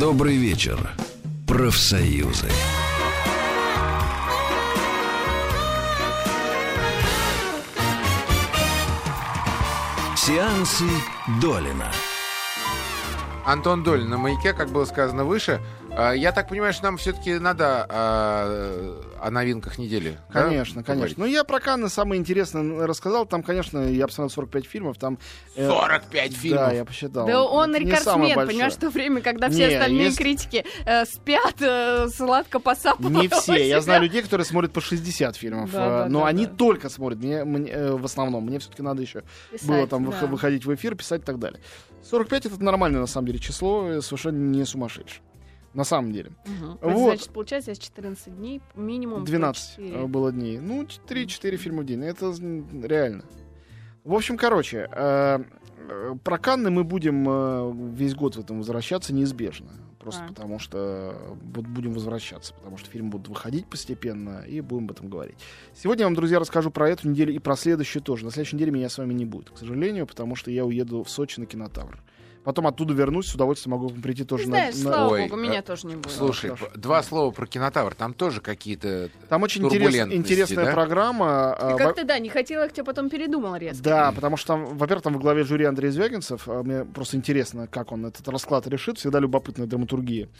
Добрый вечер, профсоюзы. Сеансы Долина. Антон Доль на маяке, как было сказано выше. А, Я так понимаю, что нам все-таки надо а, о новинках недели. да, Конечно, поговорить? конечно. Ну, я про Канны самое интересное рассказал. Там, конечно, я посмотрел 45 фильмов. Там, э, 45 фильмов. Да, я посчитал. Да он Это рекордсмен, понимаешь, в то время, когда все Не, остальные есть- критики э, спят, э, сладко посапывают. Не все. Я знаю людей, которые смотрят по 60 фильмов. Да, э, да, но да, они да. только смотрят мне, мне, э, в основном. Мне все-таки надо еще Писать, было там да. выходить в эфир, писать и так далее. 45 это нормальное, на самом деле, число, э, совершенно не сумасшедшее. На самом деле. Мгм. Вот. Значит, получается, здесь 14 дней, минимум 12 104. э, было дней. Ну, 3-4 фильма в день. Это реально. В общем, короче, э, э, про Канны мы будем э, весь год в этом возвращаться неизбежно. Просто А. потому что вот будем возвращаться, потому что фильмы будут выходить постепенно, и будем об этом говорить. Сегодня я вам, друзья, расскажу про эту неделю и про следующую тоже. На следующей неделе меня с вами не будет, к сожалению, потому что я уеду в Сочи на кинотавр. Потом оттуда вернусь, с удовольствием могу прийти тоже Ты на- знаешь, на, слава Ой, богу, э, меня тоже не будет. Слушай, Хорошо. два слова про кинотавр. Там тоже какие-то... Там очень интерес- интересная да? программа. Ты а, во- как-то, да, не хотела их, тебе потом передумал резко. Да, потому что там, во-первых, там во главе жюри Андрей Звягинцев. а Мне просто интересно, как он этот расклад решит. Всегда любопытная драматургия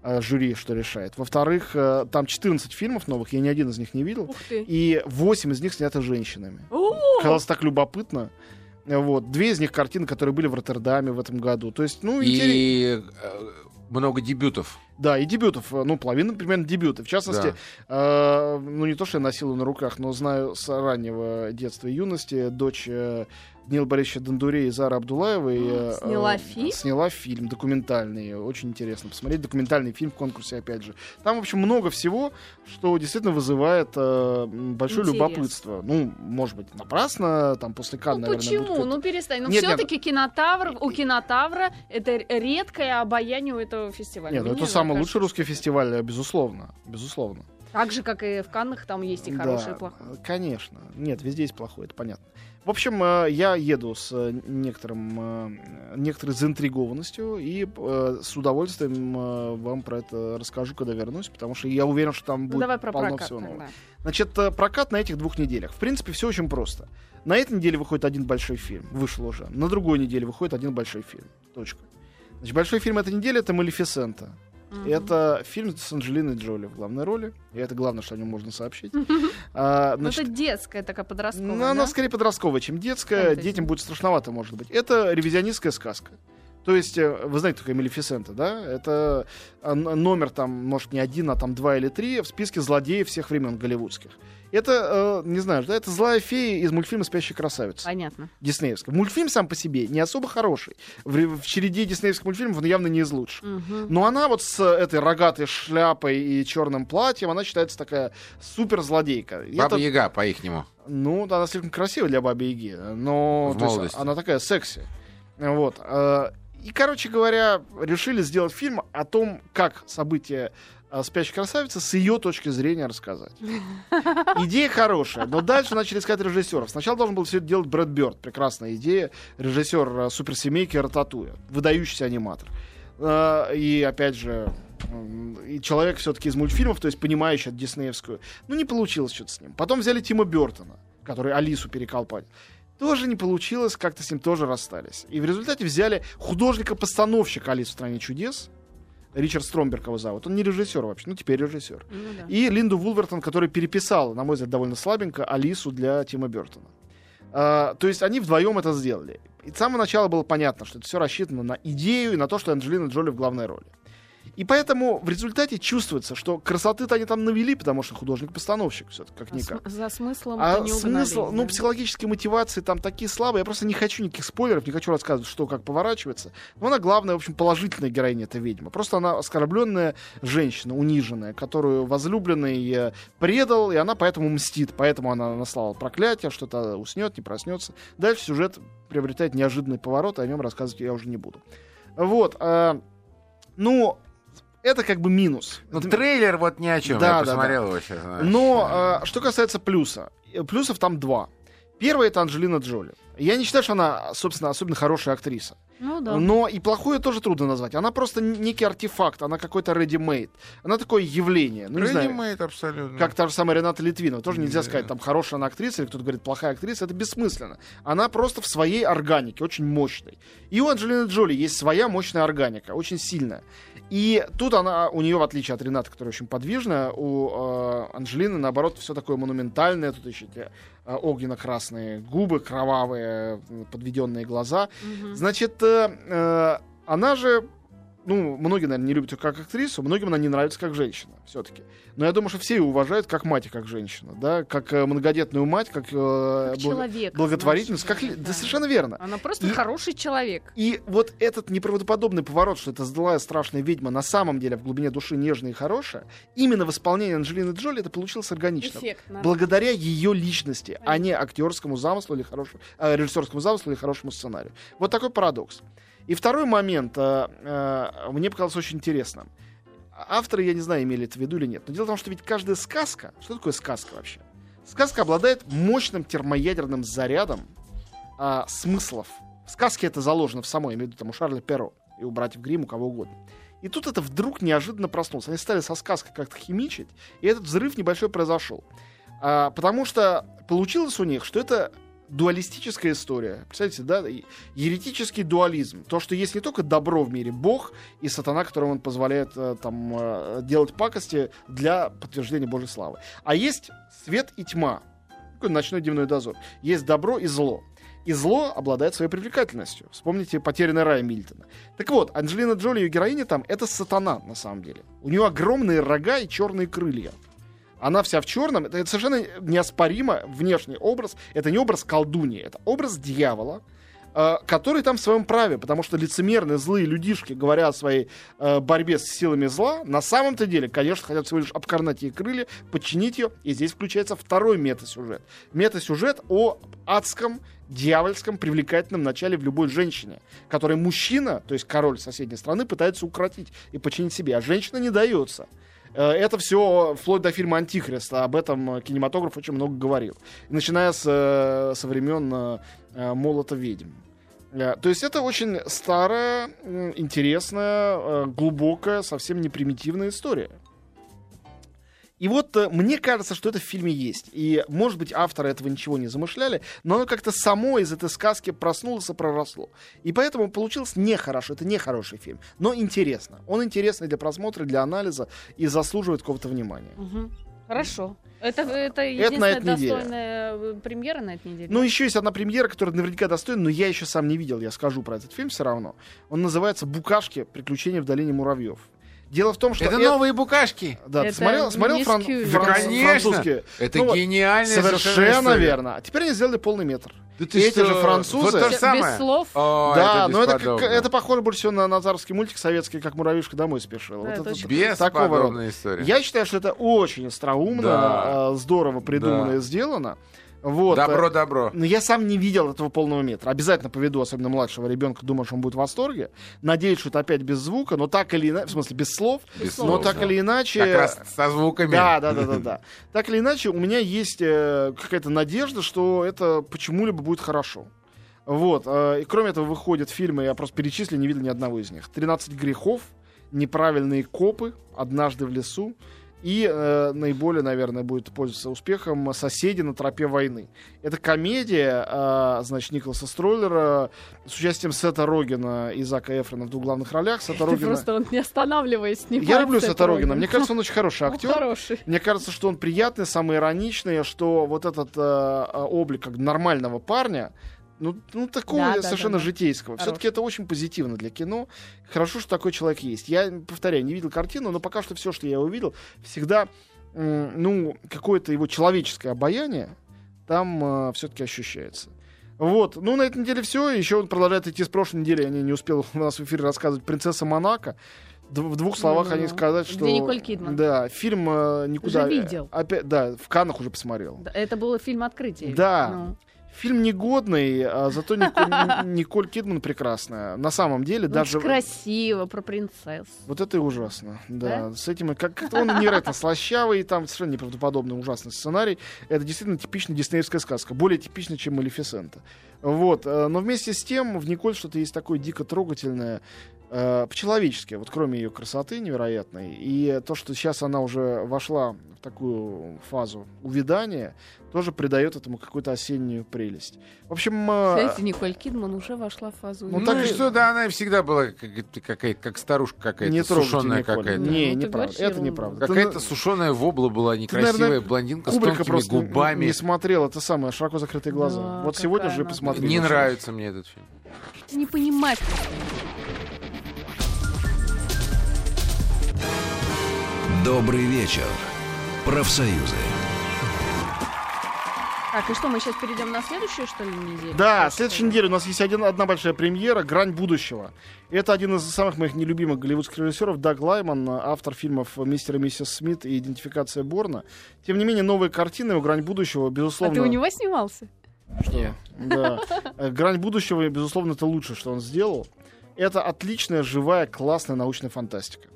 а, жюри, что решает. Во-вторых, э, там 14 фильмов новых, я ни один из них не видел. Ух ты. И 8 из них сняты женщинами. Казалось так любопытно. Вот. Две из них картины, которые были в Роттердаме в этом году. То есть, ну, интерес- И э, много дебютов. Да, и дебютов. Ну, половина примерно дебюты. В частности, э, ну, не то, что я носил на руках, но знаю с раннего детства и юности дочь э, Борисовича Дондуре и Зара Абдулаевой. э, Сняла э, фильм? Сняла фильм документальный. Очень интересно посмотреть. Документальный фильм в конкурсе, опять же. Там, в общем, много всего, что действительно вызывает э, большое Интерес. любопытство. Ну, может быть, напрасно, там, после Канн, Ну наверное, почему? будет Ну перестань. Ну все-таки кинотавр, у кинотавра это редкое обаяние у этого фестиваля. Нет, ну это самый кажется, лучший русский фестиваль, э, безусловно. Безусловно. Так же, как и в Каннах, там есть и хорошее, и плохое. Конечно. Нет, везде есть плохое, это понятно. В общем, э, я еду с э, некоторым, некоторой заинтригованностью и с удовольствием вам про это расскажу, когда вернусь, потому что я уверен, что там Ну будет давай про полно прокат всего нового. тогда. Значит, прокат на этих двух неделях. В принципе, все очень просто. На этой неделе выходит один большой фильм. Вышел уже. На другой неделе выходит один большой фильм. Точка. Значит, большой фильм этой недели это «Малефисента». Мгм. Это фильм с Анджелиной Джоли в главной роли. И это главное, что о нем можно сообщить. А, Ну, значит, это детская такая подростковая, ну, она да? скорее подростковая, чем детская. Фэнтези. Детям будет страшновато, может быть. Это ревизионистская сказка. То есть, э, вы знаете, такая Малефисента, да? Это э, н- номер там, может, не один, а там два или три в списке злодеев всех времен голливудских. Это, э, не знаю, да, это злая фея из мультфильма «Спящая красавица» Понятно. диснеевского. Мультфильм сам по себе не особо хороший. В, в череде диснеевских мультфильмов он явно не из лучших. Мгм. Но она вот с этой рогатой шляпой и черным платьем, она считается такая супер злодейка. Баба Яга, по-ихнему. Ну, да, она слишком красивая для Бабы Яги, но В то есть она такая секси. Вот. И, короче говоря, решили сделать фильм о том, как события э, «Спящей красавицы» с ее точки зрения рассказать. Идея хорошая, но дальше начали искать режиссеров. Сначала должен был все это делать Брэд Бёрд. Прекрасная идея. Режиссер э, суперсемейки Рататуя. Выдающийся аниматор. Э, И, опять же, и человек все-таки из мультфильмов, то есть понимающий от диснеевскую. Ну, не получилось что-то с ним. Потом взяли Тима Бертона, который Алису переколпать. Тоже не получилось, как-то с ним тоже расстались. И в результате взяли художника-постановщика Алису в стране чудес. Ричард Стромберг его зовут. Он не режиссер вообще, ну теперь режиссер. Ну да. И Линду Вулвертон, которая переписала, на мой взгляд, довольно слабенько Алису для Тима Бертона. А, то есть они вдвоем это сделали. И с самого начала было понятно, что это все рассчитано на идею и на то, что Анджелина Джоли в главной роли. И поэтому в результате чувствуется, что красоты-то они там навели, потому что художник-постановщик все-таки, А как-никак. см- за смыслом А не угнали, смысл, ну, да? психологические мотивации там такие слабые. Я просто не хочу никаких спойлеров, не хочу рассказывать, что как поворачивается. Но она главная, в общем, положительная героиня, эта ведьма. Просто она оскорбленная женщина, униженная, которую возлюбленный э, предал, и она поэтому мстит. Поэтому она наслала проклятие, что-то уснет, не проснется. Дальше сюжет приобретает неожиданный поворот, о нем рассказывать я уже не буду. Вот. а, ну, это как бы минус. Ну, трейлер вот ни о чем. Да, Я да, посмотрел его сейчас. Но э, что касается плюса, э, плюсов там два. Первый это Анджелина Джоли. Я не считаю, что она, собственно, особенно хорошая актриса. Ну да. Но и плохое тоже трудно назвать. Она просто некий артефакт, она какой-то ready-made. Она такое явление. Ну, Ready-made абсолютно. как та же самая Рената Литвинова. Тоже нельзя Да. сказать, там, хорошая она актриса, или кто-то говорит, плохая актриса. Это бессмысленно. Она просто в своей органике, очень мощной. И у Анджелины Джоли есть своя мощная органика, очень сильная. И тут она, у нее, в отличие от Ренаты, которая очень подвижная, у э, Анджелины, наоборот, все такое монументальное. Тут еще огненно-красные губы, кровавые, подведенные глаза. Мгм. Значит, э, э, она же, ну, многие, наверное, не любят ее как актрису, многим она не нравится как женщина, все-таки. Но я думаю, что все ее уважают как мать и как женщину, да, как э, многодетную мать, как, э, Как человек. благотворительность, как да, да, совершенно верно. Она просто И- хороший человек. И вот этот неправдоподобный поворот, что эта злая страшная ведьма на самом деле в глубине души нежная и хорошая, именно в исполнении Анджелины Джоли это получилось органично. Эффектно. Благодаря ее личности, а не актерскому замыслу или хорошему, э, режиссерскому замыслу или хорошему сценарию. Вот такой парадокс. И второй момент э, э, мне показалось очень интересным. Авторы, я не знаю, имели это в виду или нет. Но дело в том, что ведь каждая сказка, что такое сказка вообще? Сказка обладает мощным термоядерным зарядом а, смыслов. В сказке это заложено в самой, имею в виду там у Шарля Перо и у братьев Гримм, у кого угодно. И тут это вдруг неожиданно проснулось. Они стали со сказкой как-то химичить, и этот взрыв небольшой произошел. А, потому что получилось у них, что это дуалистическая история. Представляете, да? Еретический дуализм. То, что есть не только добро в мире, Бог и сатана, которому он позволяет э, там э, делать пакости для подтверждения Божьей славы. А есть свет и тьма. Такой ночной дневной дозор. Есть добро и зло. И зло обладает своей привлекательностью. Вспомните «Потерянный рай» Мильтона. Так вот, Анджелина Джоли, ее героиня там, это сатана, на самом деле. У нее огромные рога и черные крылья. Она вся в черном. Это, это совершенно неоспоримо внешний образ. Это не образ колдуньи, это образ дьявола, э, который там в своем праве, потому что лицемерные злые людишки, говоря о своей э, борьбе с силами зла, на самом-то деле, конечно, хотят всего лишь обкорнать ей крылья, подчинить ее, и здесь включается второй метасюжет. Метасюжет о адском, дьявольском, привлекательном начале в любой женщине, который мужчина, то есть король соседней страны, пытается укротить и подчинить себе, а женщина не дается. Э, Это все вплоть до фильма «Антихрист». Об этом э, кинематограф очень много говорил. Начиная с, э, со времен «Молота ведьм». То есть это очень старая, интересная, глубокая, совсем не примитивная история. И вот э, мне кажется, что это в фильме есть. И, может быть, авторы этого ничего не замышляли, но оно как-то само из этой сказки проснулось и проросло. И поэтому получилось нехорошо. Это не хороший фильм, но интересно. Он интересный для просмотра, для анализа и заслуживает какого-то внимания. Мгм. Хорошо. Это, это Это на единственная неделе. достойная э, премьера на этой неделе. Ну, еще есть одна премьера, которая наверняка достойна, но я еще сам не видел, я скажу про этот фильм все равно. Он называется «Букашки. Приключения в долине муравьев». Дело в том, что... Это э- новые букашки. Да, ты Это смотрел, смотрел фран- Да, конечно. французские? Это Ну вот, гениальная Совершенно верно. А теперь они сделали полный метр. Да И эти что? же французы- Вот то же Без самое. слов. О, да, это но это, как- это похоже больше всего на назаровский мультик советский, как муравьишка домой спешил. Да, Вот это это очень такого история. Я считаю, что это очень остроумно, Да. э, здорово придумано Да. и сделано. Вот. э, Добро, добро. Но я сам не видел этого полного метра. Обязательно поведу, особенно младшего ребенка, думаю, что он будет в восторге. Надеюсь, что это опять без звука, но так или иначе, в смысле, без слов, Без но слов, так да. или иначе... Как раз со звуками. Да, да, да, да, да. Так или иначе, у меня есть э, какая-то надежда, что это почему-либо будет хорошо. Вот. э, и кроме этого выходят фильмы, я просто перечислил, не видел ни одного из них. «13 грехов», «Неправильные копы», «Однажды в лесу». И э, наиболее, наверное, будет пользоваться успехом «Соседи на тропе войны». Это комедия, э, значит, Николаса Стройлера с участием Сета Рогена и Зака Эфрона в двух главных ролях. Сета Ты Рогена... просто он не останавливаясь снимает Я люблю Сета. Рогена. Мне кажется, он очень хороший актер. хороший. Мне кажется, что он приятный, самый ироничный, что вот этот э, э, облик как нормального парня, ну, ну такого Да, да, совершенно да, да. житейского. Все-таки это очень позитивно для кино. Хорошо, что такой человек есть. Я, повторяю, не видел картину, но пока что все, что я увидел, всегда, ну, какое-то его человеческое обаяние там все-таки ощущается. Вот. Ну, на этой неделе все. Еще он продолжает идти с прошлой недели. Я не, не успел у нас в эфире рассказывать «Принцесса Монако». В двух словах Ну-ну-ну. они сказать, Где что... Николь Кидман. Да, фильм э, никуда... Уже видел. Опять, да, в Каннах уже посмотрел. Это был фильм открытия. Да. Ну, Фильм негодный, а зато Николь, Николь Кидман прекрасная. На самом деле, Ну, даже... красиво, про принцесс. Вот это и ужасно, да. С этим, как, он невероятно слащавый, там совершенно неправдоподобный ужасный сценарий. Это действительно типичная диснеевская сказка, более типичная, чем Малефисента. Вот, э, но вместе с тем в Николь что-то есть такое дико трогательное, э, по-человечески, вот кроме ее красоты невероятной, и то, что сейчас она уже вошла в такую фазу увядания, тоже придает этому какую-то осеннюю прелесть. В общем, э, Знаете, Николь Кидман уже вошла в фазу. Ну, Ну, так и что, да, она и всегда была как- какая-то, как старушка какая-то, не сушеная Николь. какая-то. Не, Ну, ты неправда. говоришь Это ерунду. неправда. Ты Какая-то на- сушеная вобла была, некрасивая наверное, блондинка с тонкими губами. не смотрел, это самое, широко закрытые глаза. Да, вот сегодня какая же посмотрел. Не нравится мне этот фильм. Ты не понимаешь. Добрый вечер. Профсоюзы. Так, и что, мы сейчас перейдем на следующую, что ли, неделю? Да, следующей неделе у нас есть один, одна большая премьера «Грань будущего». Это один из самых моих нелюбимых голливудских режиссеров, Даг Лайман, автор фильмов «Мистер и миссис Смит» и «Идентификация Борна». Тем не менее, новые картины его «Грань будущего», А безусловно... ты у него снимался? Нет. Да. Э, «Грань будущего», безусловно, это лучшее, что он сделал. Это отличная, живая, классная научная фантастика.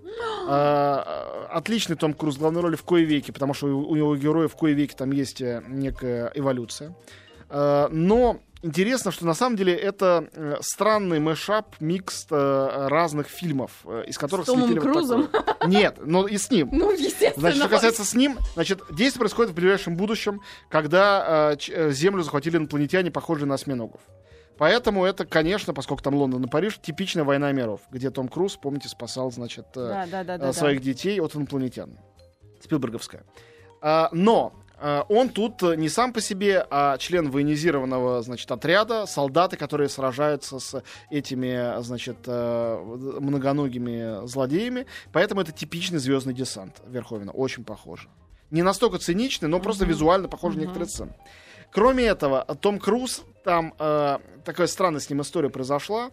А, а, Отличный Том Круз в главной роли в кое веке, потому что у него героя в кое веке там есть э, некая эволюция. А, Но интересно, что на самом деле это э, странный мэшап, микс э, разных фильмов, из которых С Томом слепили вот Крузом? такое. Нет, но и с ним. Ну, естественно. Значит, что касается с ним, значит, действие происходит в ближайшем будущем, когда Землю захватили инопланетяне, похожие на осьминогов. Поэтому это, конечно, поскольку там Лондон и Париж, типичная война миров, где Том Круз, помните, спасал, значит, э, Да, да, да, э, да. своих детей от инопланетян. Спилберговская. А, но а, он тут э, не сам по себе, а член военизированного, значит, отряда, солдаты, которые сражаются с этими, значит, многоногими злодеями. Поэтому это типичный звездный десант Верховина. Очень похоже. Не настолько циничный, но просто Мгм. визуально похож на Мгм. некоторые сцены. Кроме этого, Том Круз, там э, такая странная с ним история произошла,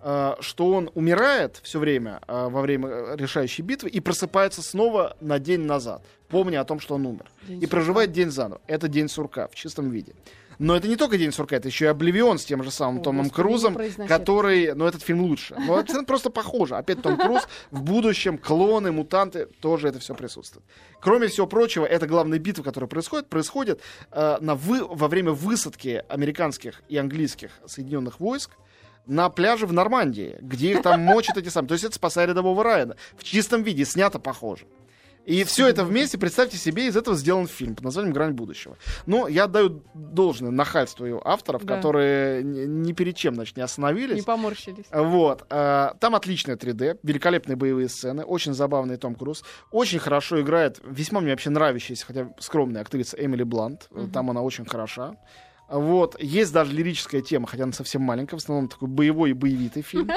э, что он умирает все время э, во время э, решающей битвы и просыпается снова на день назад, помня о том, что он умер. День и сурка. проживает день заново. Это день сурка в чистом виде. Но это не только день сурка, это еще и Обливион с тем же самым О, Томом Крузом, который, ну этот фильм лучше. Но это просто похоже. Опять Том Круз в будущем, клоны, мутанты, тоже это все присутствует. Кроме всего прочего, это главная битва, которая происходит, происходит э, на вы, во время высадки американских и английских соединенных войск на пляже в Нормандии, где их там мочат эти самые. То есть это «Спасая рядового Райана». В чистом виде, снято похоже. И все это вместе, представьте себе, из этого сделан фильм под названием «Грань будущего». Но я отдаю должное нахальству ее авторов, Да. которые ни, перед чем, значит, не остановились. Не поморщились. Вот. э, Там отличное 3D, великолепные боевые сцены, очень забавный Том Круз. Очень хорошо играет, весьма мне вообще нравящаяся, хотя скромная актриса Эмили Блант. Э, Там она очень хороша. Вот. Есть даже лирическая тема, хотя она совсем маленькая, в основном такой боевой и боевитый фильм.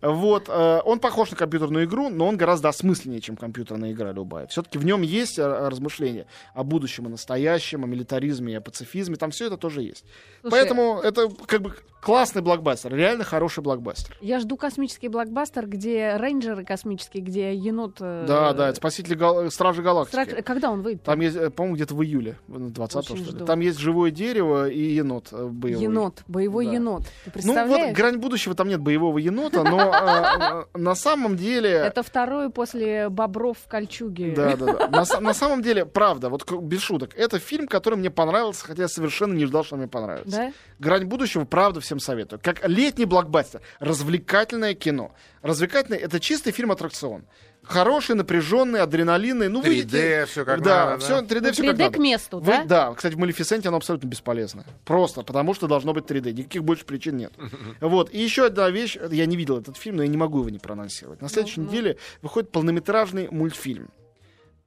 Вот. э, Он похож на компьютерную игру, но он гораздо осмысленнее, чем компьютерная игра любая. Все-таки в нем есть э, размышления о будущем и настоящем, о милитаризме и о пацифизме. Там все это тоже есть. Слушай, Поэтому это как бы классный блокбастер, реально хороший блокбастер. Я жду космический блокбастер, где рейнджеры космические, где енот... э, Да, да, это спасители гал- Стражи Галактики. страх- Когда он выйдет? Там есть, по-моему, где-то в июле, 20 Очень что ли. Там есть живое дерево и енот э, боевой. Енот, боевой Да. енот. Ты Ну представляешь? вот грань будущего там нет боевого енота, но э, э, на самом деле. Это второй после бобров в кольчуге. Да, да, да. На, са- на самом деле, правда, вот без шуток, это фильм, который мне понравился, хотя я совершенно не ждал, что мне понравится. Да? Грань будущего, правда, всем советую. Как летний блокбастер, развлекательное кино. Развлекательное это чистый фильм-аттракцион. Хороший, напряженный, адреналинный. Ну, 3D, выйдите- все как да, надо. все да. 3D, Ну, все как 3D надо. к месту, Вы- да? да, кстати, в Малефисенте оно абсолютно бесполезно. Просто потому, что должно быть 3D. Никаких больше причин нет. Вот. И еще одна вещь. Я не видел этот фильм, но я не могу его не проанонсировать. На следующей неделе выходит полнометражный мультфильм.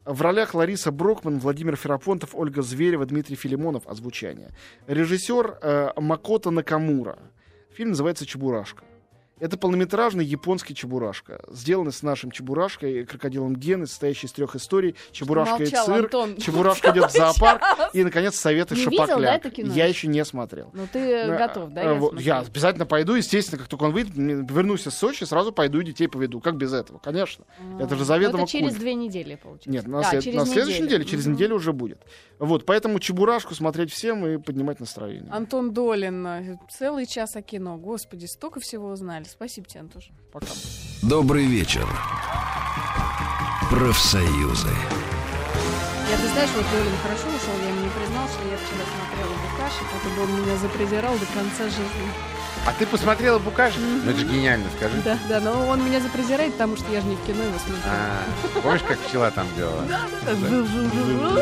В ролях Лариса Брокман, Владимир Ферапонтов, Ольга Зверева, Дмитрий Филимонов. Озвучание. Режиссер э, Макото Накамура. Фильм называется «Чебурашка». Это полнометражный японский Чебурашка, сделанный с нашим Чебурашкой, крокодилом Гены, состоящий из трех историй. Чебурашка Молчал, и цирк, Антон. Чебурашка идет в зоопарк, и, наконец, советы Не видел, Шапокляк. да, это кино? Я еще не смотрел. Ну ты Э, готов, да? э, я смотрю? я обязательно пойду, естественно, как только он выйдет, вернусь из Сочи, сразу пойду и детей поведу. Как без этого? Конечно. Это же Ну, заведомо Это через культ. две недели, получается. Нет, на, Да, след- через на следующей неделе, через Мгм. неделю уже будет. Вот, поэтому Чебурашку смотреть всем и поднимать настроение. Антон Долин, э, целый час о кино. Господи, столько всего узнали. Спасибо тебе, Антош. Пока. Добрый вечер. Профсоюзы. Я, ты знаешь, вот Долин хорошо ушел, я ему не признал, что я вчера смотрела Букаши, как бы он меня запрезирал до конца жизни. А ты посмотрела Букаш? Ну это же гениально, скажи. Да, да, но он меня запрезирает, потому что я же не в кино его смотрела. А, помнишь, как пчела там делала? Жу-жу-жу-жу.